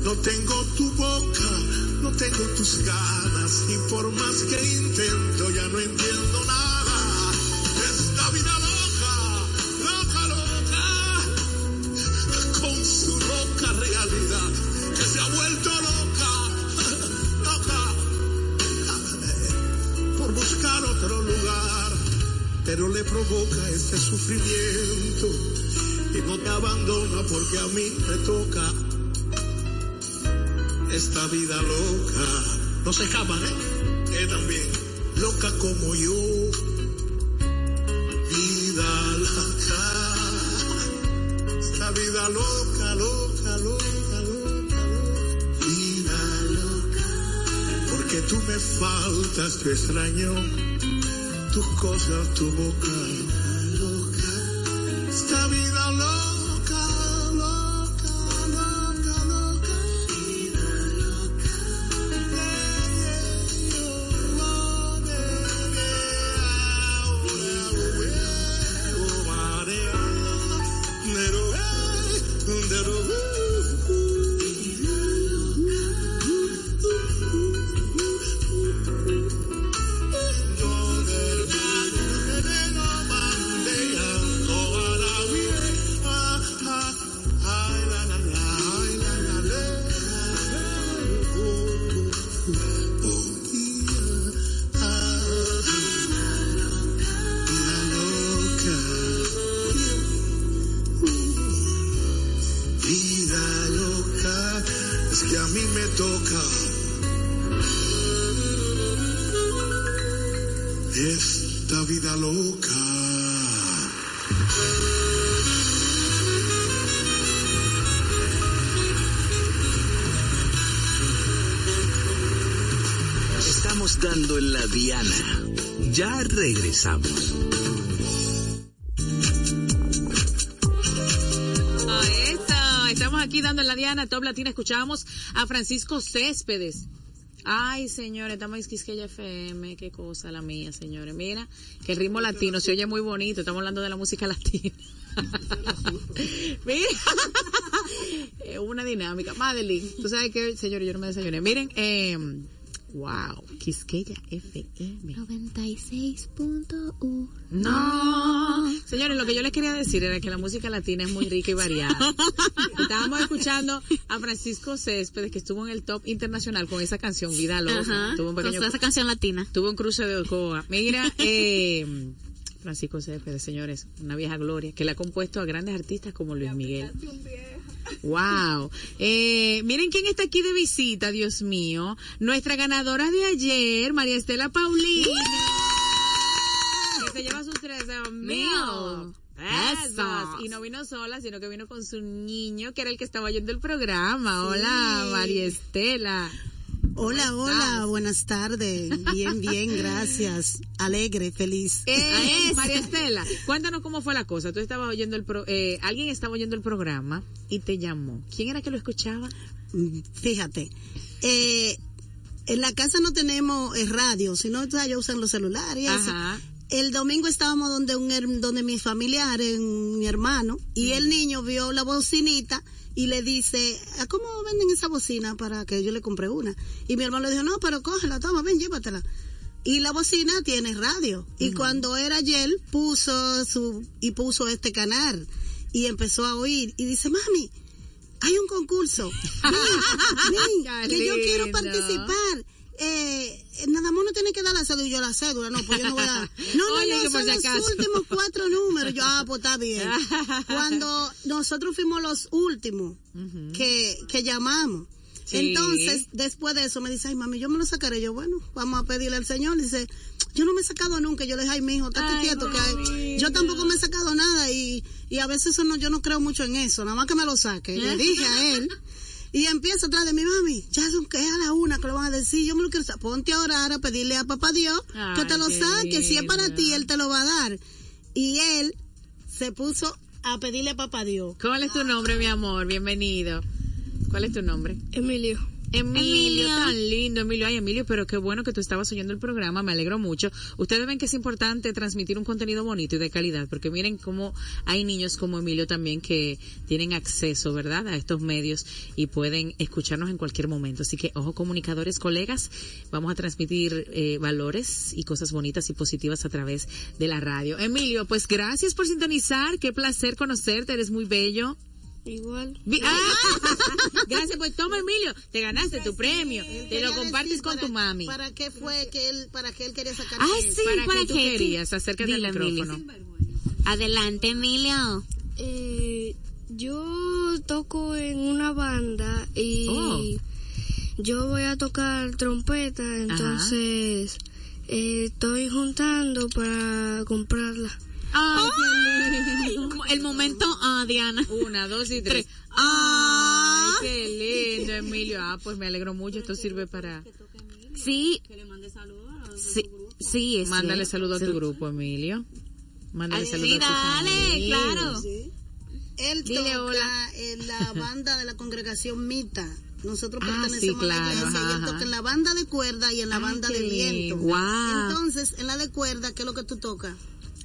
No tengo tu boca, no tengo tus ganas y por que intento ya no entiendo. Porque a mí me toca. esta vida loca. No se escapan, ¿eh? Que también, loca como yo. Vida loca. Esta vida loca, loca, loca, loca, loca. Vida loca. Porque tú me faltas, te extraño. Tus cosas, tu boca. Toca. Esta vida loca.
Estamos dando en la diana. Ya regresamos.
La Diana Top Latina. Escuchábamos a Francisco Céspedes. Ay, señores, estamos en Quisqueya FM. Qué cosa la mía, señores. Mira, que el ritmo latino se oye muy bonito. Estamos hablando de la música latina. Mira, es una dinámica. Madeline, tú sabes que, señores, yo no me desayuné. Miren, eh, wow, Quisqueya FM.
96.1.
No, señores, lo que yo les quería decir era que la música latina es muy rica y variada. Estábamos escuchando a Francisco Céspedes, que estuvo en el top internacional con esa canción, Vida Loca.
Ajá.
Tuvo un
Con
pequeño,
esa canción latina.
tuvo un cruce de Ocoa. Mira, eh, Francisco Céspedes, señores, una vieja gloria, que le ha compuesto a grandes artistas como Luis Miguel. Wow. Eh, miren quién está aquí de visita, Dios mío. Nuestra ganadora de ayer, María Estela Paulina. Que se lleva sus tres mil. Y no vino sola, sino que vino con su niño, que era el que estaba oyendo el programa. Hola, María Estela.
Hola, hola, buenas tardes. Bien, bien, gracias. Alegre, feliz.
Eh, María Estela, cuéntanos cómo fue la cosa. Tú estabas oyendo el pro, eh, alguien estaba oyendo el programa y te llamó. ¿Quién era que lo escuchaba?
Mm, Fíjate, eh, en la casa no tenemos eh, radio, sino ya usan los celulares.
Ajá.
El domingo estábamos donde un donde mis familiares, mi hermano, y el niño vio la bocinita y le dice, ¿a cómo venden esa bocina para que yo le compre una? Y mi hermano le dijo, no, pero cógela, toma, ven, llévatela. Y la bocina tiene radio. Y cuando era ayer, puso su, y puso este canal. Y empezó a oír. Y dice, mami, hay un concurso. Que yo quiero participar. Eh, nada más no tiene que dar la cédula y yo la cédula, no, pues yo no voy a... No, no,
Oye,
no,
que
son los
acaso.
últimos cuatro números. Yo, ah, pues está bien. Cuando nosotros fuimos los últimos que, que llamamos.
Sí.
Entonces, después de eso me dice, ay mami, yo me lo sacaré. Yo, bueno, vamos a pedirle al Señor. Dice, yo no me he sacado nunca. Yo le dije, ay, mi hijo, estate quieto. Que hay- yo tampoco me he sacado nada y, y a veces eso no, yo no creo mucho en eso. Nada más que me lo saque. Le dije a él. Y empieza atrás de mi mami, ya son que es a la una que lo van a decir, yo me lo quiero sacar. Ponte a orar, a pedirle a papá Dios que te lo saque. Si es para ti, él te lo va a dar. Y él se puso a pedirle a papá Dios.
¿Cuál es tu nombre, mi amor? Bienvenido. ¿Cuál es tu nombre?
Emilio.
Emilio,
Emilio.
tan lindo, Emilio. Ay, Emilio, pero qué bueno que tú estabas oyendo el programa, me alegro mucho. Ustedes ven que es importante transmitir un contenido bonito y de calidad, porque miren cómo hay niños como Emilio también que tienen acceso, ¿verdad?, a estos medios y pueden escucharnos en cualquier momento. Así que, ojo, comunicadores, colegas, vamos a transmitir eh, valores y cosas bonitas y positivas a través de la radio. Emilio, pues gracias por sintonizar, qué placer conocerte, eres muy bello.
Igual.
¡Ah! Gracias, pues toma Emilio, te ganaste tu premio, te lo compartes con
para-
tu mami.
¿Para qué fue que él, para qué él quería sacar
sí,
¿Para
¿para
qué tú
qué?
querías? Acércate al
Dile, Emilio.
micrófono.
Adelante, Emilio.
Eh, yo toco en una banda y
Oh.
yo voy a tocar trompeta, entonces eh, estoy juntando para comprarla.
Ay, qué lindo. El momento, ah, Diana. Una, dos y tres. Ay, qué lindo, Emilio. Ah, pues me alegro mucho. Esto sirve para.
Sí. Sí, sí, es
Mándale
cierto.
saludo a tu grupo, Emilio. Mándale
Ay,
saludo
sí,
a tu
dale, claro.
Él
Dile
toca
hola.
en la banda de la congregación Mita. Nosotros
Ah,
pertenecemos
sí,
a la iglesia y él toca en la banda de cuerda y en la
Ay,
banda de viento.
Guau.
Entonces, en la de cuerda, ¿qué es lo que tú tocas?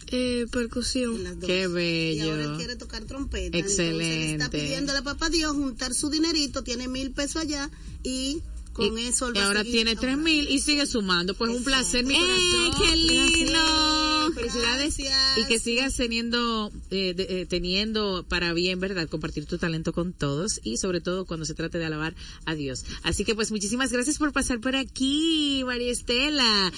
Eh, percusión.
Qué
Y ahora
bello.
él quiere tocar trompeta. Entonces, él está
Excelente.
pidiéndole a papá Dios juntar su dinerito, tiene mil pesos allá y con
y,
eso
y ahora tiene tres mil y sigue sumando. Pues un placer, mi
¡Eh,
corazón.
qué lindo!
Gracias. Felicidades
Gracias.
y que sigas teniendo, eh, de- eh, teniendo para bien, ¿verdad? Compartir tu talento con todos y sobre todo cuando se trate de alabar a Dios. Así que pues muchísimas gracias por pasar por aquí, María Estela.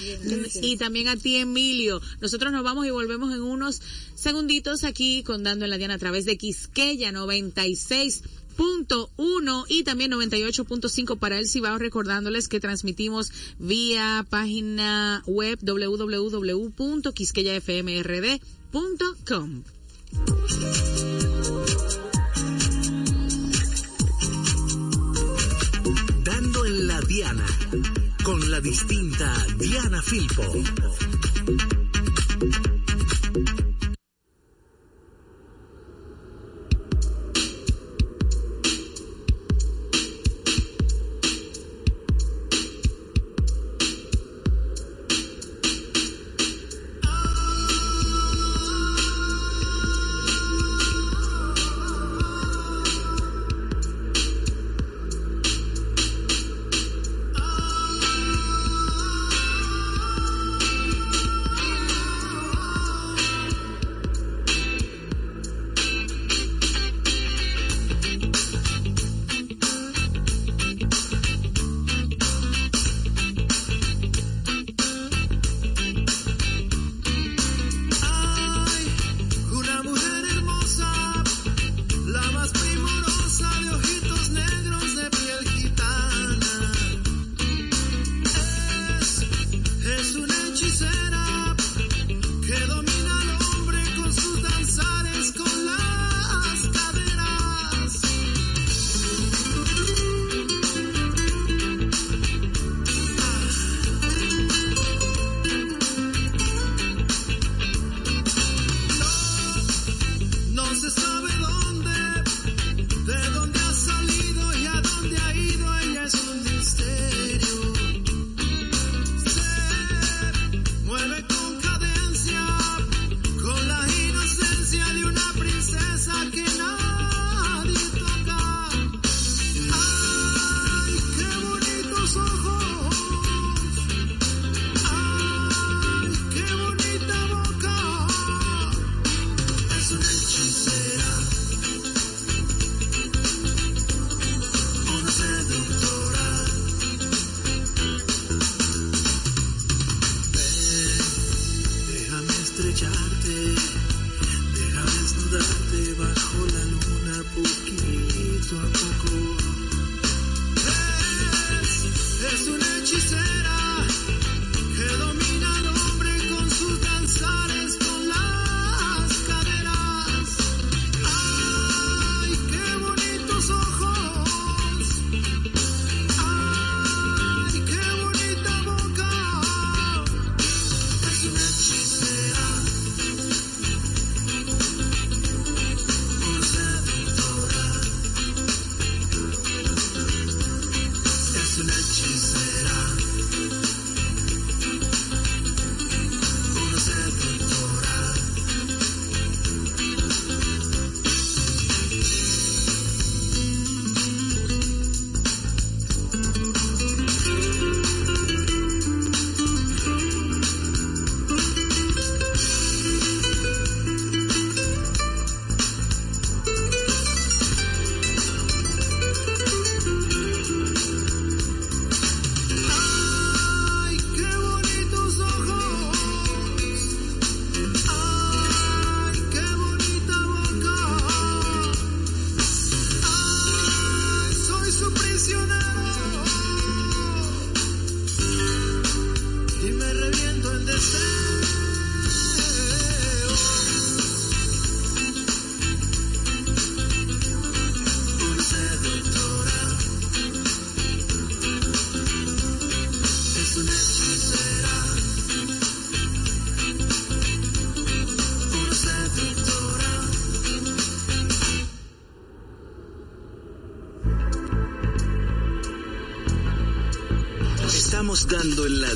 Y también a ti, Emilio. Nosotros nos vamos y volvemos en unos segunditos aquí con Dando en la Diana a través de Quisqueya 96 punto uno y también 98.5 para el Cibao recordándoles que transmitimos vía página web www.quisqueyafmrd.com
Dando en la Diana, con la distinta Diana Filpo.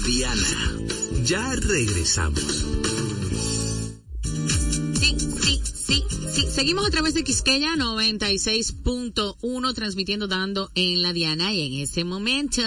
Diana. Ya regresamos.
Sí, sí, sí, sí. Seguimos a través de Quisqueya 96.1 transmitiendo dando en la Diana y en este momento,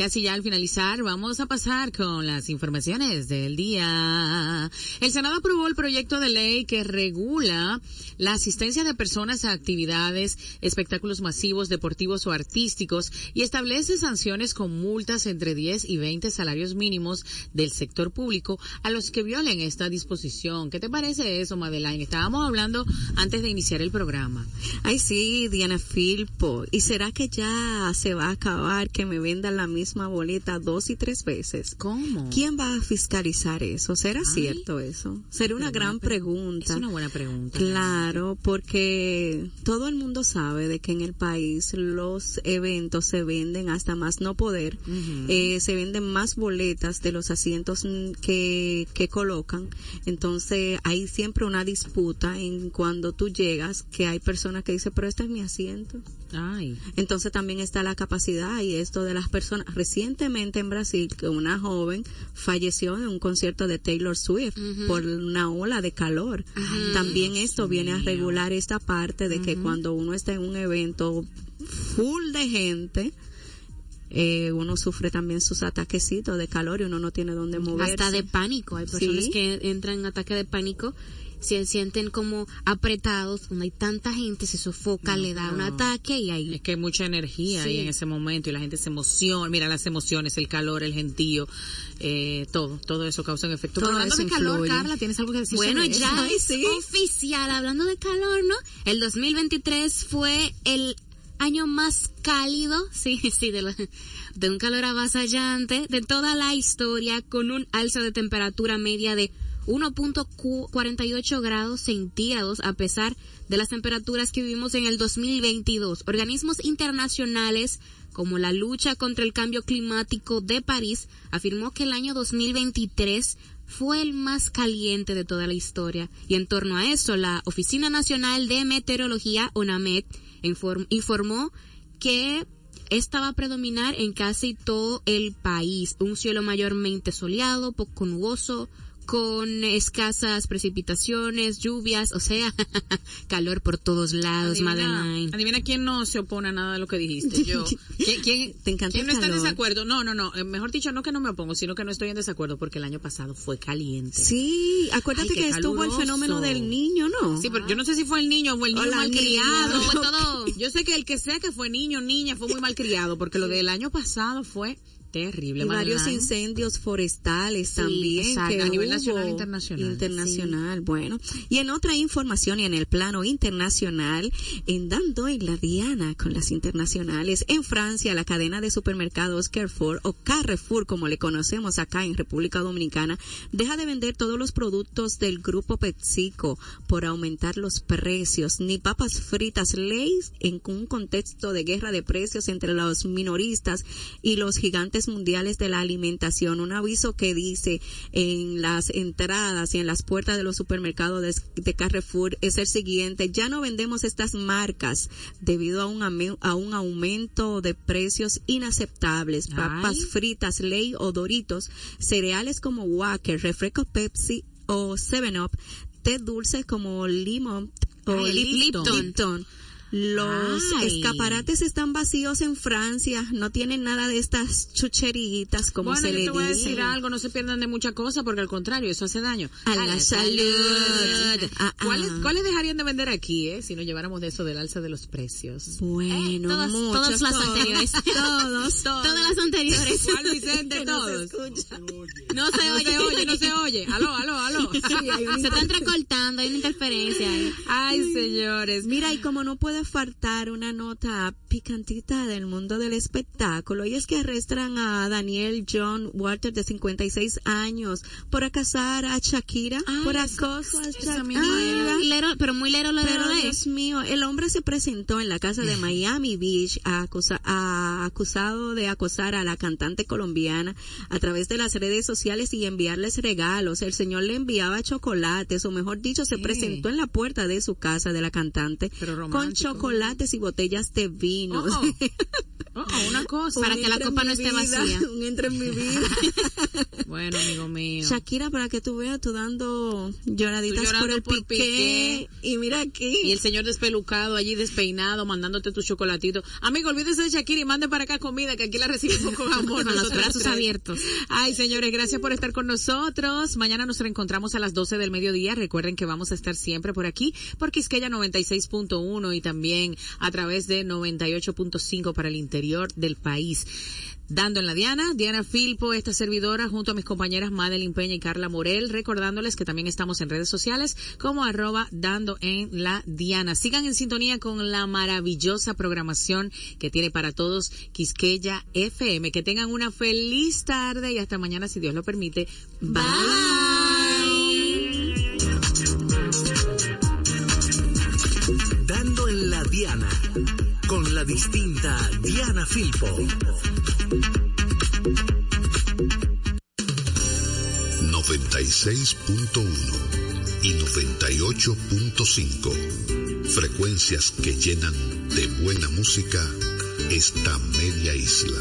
casi ya al finalizar, vamos a pasar con las informaciones del día. El Senado aprobó el proyecto de ley que regula la asistencia de personas a actividades, espectáculos masivos, deportivos o artísticos y establece sanciones con multas entre 10 y 20 salarios mínimos del sector público a los que violen esta disposición. ¿Qué te parece eso, Madeline? Estábamos hablando antes de iniciar el programa.
Ay, sí, Diana Filpo. ¿Y será que ya se va a acabar que me vendan la misma boleta dos y tres veces?
¿Cómo?
¿Quién va a fiscalizar eso? ¿Será
Ay.
cierto eso? Sería una gran pregunta.
Es una buena pregunta.
Claro, porque todo el mundo sabe de que en el país los eventos se venden hasta más no poder, eh, se venden más boletas de los asientos que, que colocan, entonces hay siempre una disputa en cuando tú llegas que hay personas que dicen, pero este es mi asiento.
Ay.
Entonces también está la capacidad y esto de las personas. Recientemente en Brasil, que una joven falleció en un concierto de Taylor Swift por una ola de calor. También esto viene a regular esta parte de que cuando uno está en un evento full de gente, eh, uno sufre también sus ataquecitos de calor y uno no tiene dónde moverse.
Hasta de pánico. Hay personas
Sí.
que entran en ataque de pánico, se sienten como apretados, donde hay tanta gente, se sofoca, le da un ataque y ahí.
Es que hay mucha energía ahí
Sí.
en ese momento y la gente se emociona. Mira las emociones, el calor, el gentío, eh, todo, todo eso causa un efecto.
Todo
hablando
eso
de calor,
influye.
Carla, ¿tienes algo que decir
Bueno,
sobre
ya
eso?
es oficial, hablando de calor, ¿no? El 2023 fue el año más cálido, sí, sí, de, la- de un calor avasallante de toda la historia, con un alza de temperatura media de 1.48 grados centígrados a pesar de las temperaturas que vivimos en el 2022. Organismos internacionales como la lucha contra el cambio climático de París afirmó que el año 2023 fue el más caliente de toda la historia. Y en torno a eso, la Oficina Nacional de Meteorología, inform- informó que esta va a predominar en casi todo el país. Un cielo mayormente soleado, poco nuboso, con escasas precipitaciones, lluvias, o sea, calor por todos lados, Madeline.
adivina quién no se opone a nada de lo que dijiste. Yo. ¿Quién, quién-
Te encanta
quién no está en desacuerdo? No, no, no. eh, Mejor dicho, no que no me opongo, sino que no estoy en desacuerdo porque el año pasado fue caliente.
Sí, acuérdate
Ay,
que estuvo el fenómeno del niño, ¿no?
Sí, pero yo no sé si fue el niño o el niño
Hola,
malcriado. Fue todo. Yo sé que el que sea que fue niño, niña, fue muy malcriado, porque lo del año pasado fue terrible.
y varios incendios forestales también
exacto,
que
a nivel nacional e internacional.
Internacional, bueno. Y en otra información y en el plano internacional, en dando en la diana con las internacionales, en Francia la cadena de supermercados Carrefour o Carrefour como le conocemos acá en República Dominicana, deja de vender todos los productos del grupo PepsiCo por aumentar los precios, ni papas fritas Lay's en un contexto de guerra de precios entre los minoristas y los gigantes mundiales de la alimentación. Un aviso que dice en las entradas y en las puertas de los supermercados de, de Carrefour es el siguiente. Ya no vendemos estas marcas debido a un, a un aumento de precios inaceptables. Papas
Ay.
fritas, Ley o Doritos, cereales como Wacker, refrescos Pepsi o 7-Up, té dulces como Limon o
Ay. Lipton.
Los
Ay.
escaparates están vacíos en Francia, no tienen nada de estas chucheritas como
bueno,
se
yo
le
te voy a decir algo, no se pierdan de mucha cosa porque al contrario, eso hace daño.
A la salud. Ah, ah.
¿Cuáles, ¿Cuáles dejarían de vender aquí, eh, si no llevamos de eso del alza de los precios?
Bueno,
todas-
muchos,
todas las
todos,
anteriores.
Todos,
Todas las anteriores.
¿Cuál, Vicente? Todos.
No se
No
oye.
se oye, no se oye. Aló, aló, aló.
Se está entrecortando, hay una interferencia ahí.
Ay, señores.
Mira, y como no puede faltar una nota picantita del mundo del espectáculo, y es que arrestan a Daniel John Walter de 56 años por acasar a Shakira,
Ay,
por acoso a Shakira.
lero- pero muy lero, lero,
Pero
lero.
Dios mío, el hombre se presentó en la casa de Miami Beach a acusa- a- acusado de acosar a la cantante colombiana a través de las redes sociales y enviarles regalos. El señor le enviaba chocolates, o mejor dicho, se presentó en la puerta de su casa de la cantante con. Chocolates y botellas de vino.
Oh, oh. Oh, una cosa.
Para que la copa no esté
vida,
vacía.
Un entre en mi vida.
Bueno, amigo mío.
Shakira, para que tú veas, tú dando lloraditas
Tú llorando
por el
por
piqué. Y mira aquí.
Y el señor despelucado allí despeinado, mandándote tu chocolatito. Amigo, olvídese de Shakira y mande para acá comida, que aquí la recibimos con amor.
Con los brazos abiertos.
Ay, señores, gracias por estar con nosotros. Mañana nos reencontramos a las 12 del mediodía. Recuerden que vamos a estar siempre por aquí, por Quisqueya 96.1 y también a través de 98.5 para el interior del país. Dando en la Diana, Diana Filpo, esta servidora, junto a mis compañeras Madeline Peña y Carla Morel, recordándoles que también estamos en redes sociales como arroba dando en la Diana. Sigan en sintonía con la maravillosa programación que tiene para todos Quisqueya FM. Que tengan una feliz tarde y hasta mañana si Dios lo permite. Bye.
Con la distinta Diana Filpo.
y 98.5. Frecuencias que llenan de buena música esta media isla.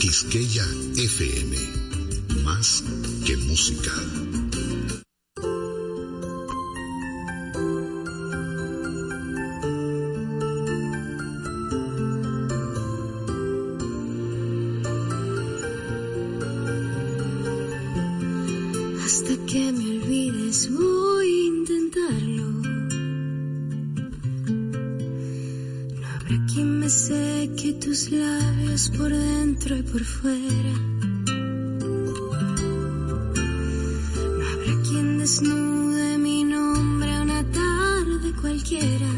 Quisqueya FM. Más que música.
Tus labios por dentro y por fuera. No habrá quien desnude mi nombre a una tarde cualquiera.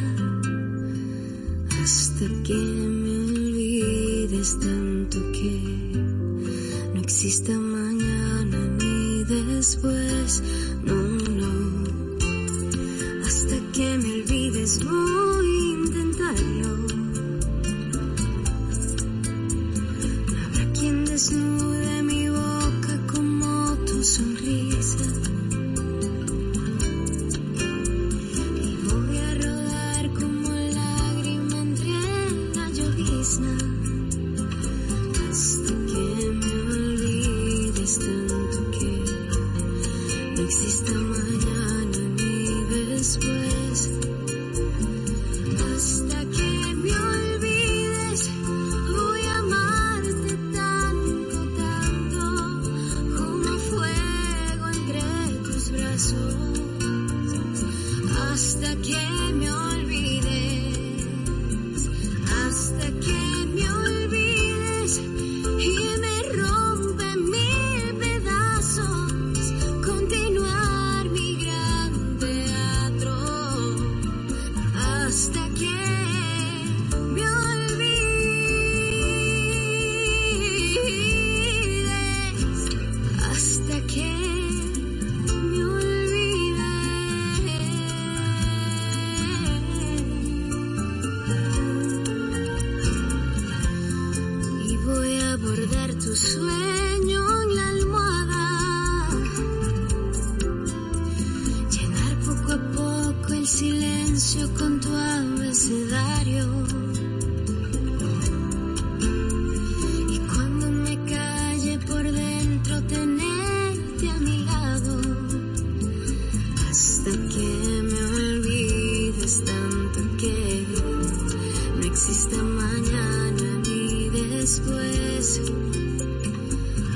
Hasta que me olvides tanto que no exista mañana ni después, no, no. Hasta que me olvides voy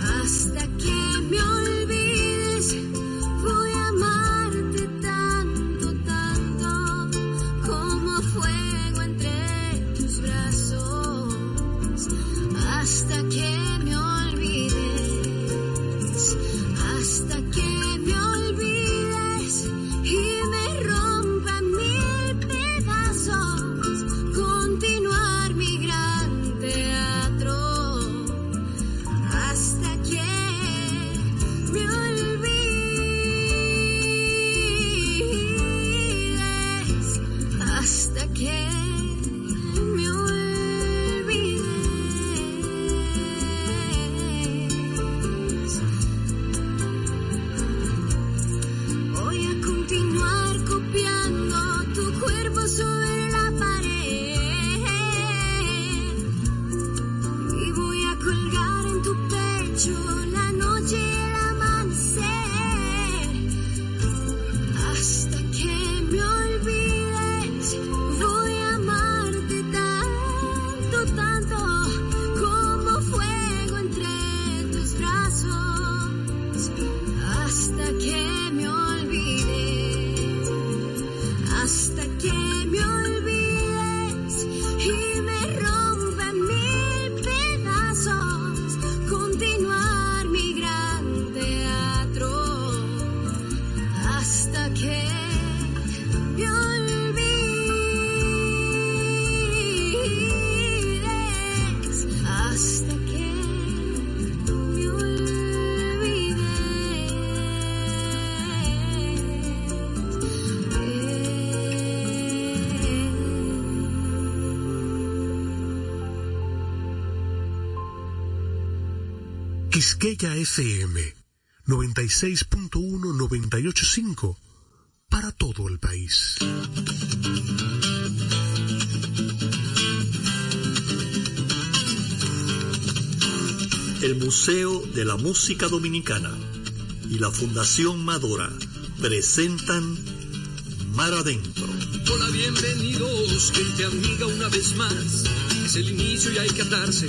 Hasta que me olvides,
Quisqueya FM 96.1-985 para todo el país.
El Museo de la Música Dominicana y la Fundación Madora presentan Mar Adentro.
Hola, bienvenidos, gente amiga, una vez más. Es el inicio y hay que atarse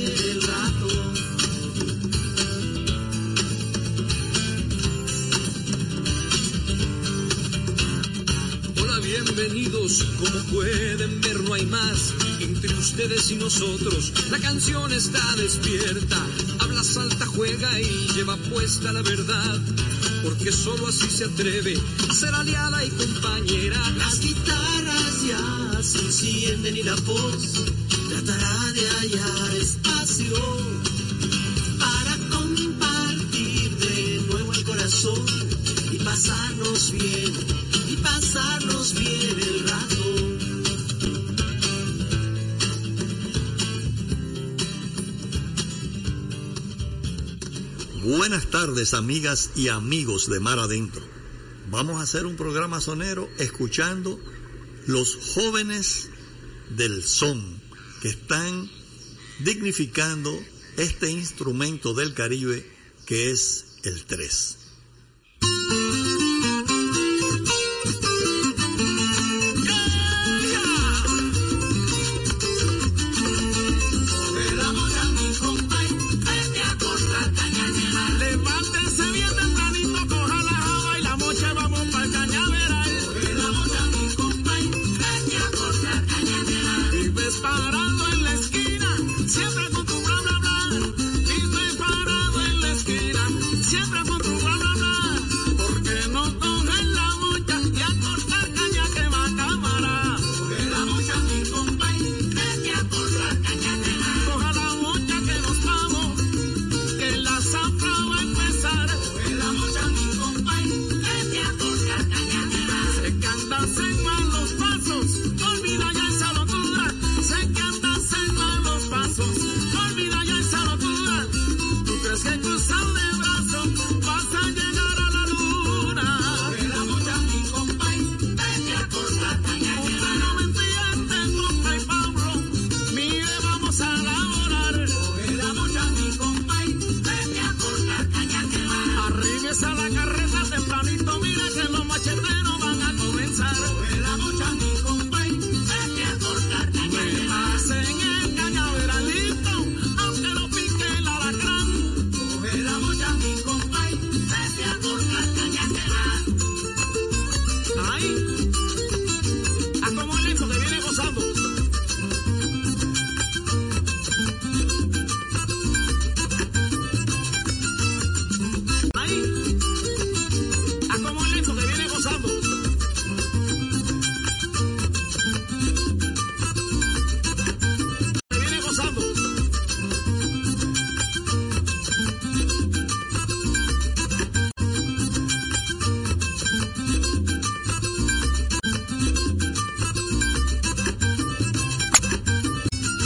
bienvenidos, como pueden ver no hay más entre ustedes y nosotros. La canción está despierta, habla, salta, juega y lleva puesta la verdad. Porque solo así se atreve a ser aliada y compañera.
Las guitarras ya se encienden y la voz tratará de hallar espacio para compartir de nuevo el corazón y pasarnos bien, y pasarnos
Buenas tardes amigas y amigos de Mar Adentro. Vamos a hacer un programa sonero escuchando los jóvenes del son que están dignificando este instrumento del Caribe que es el
3.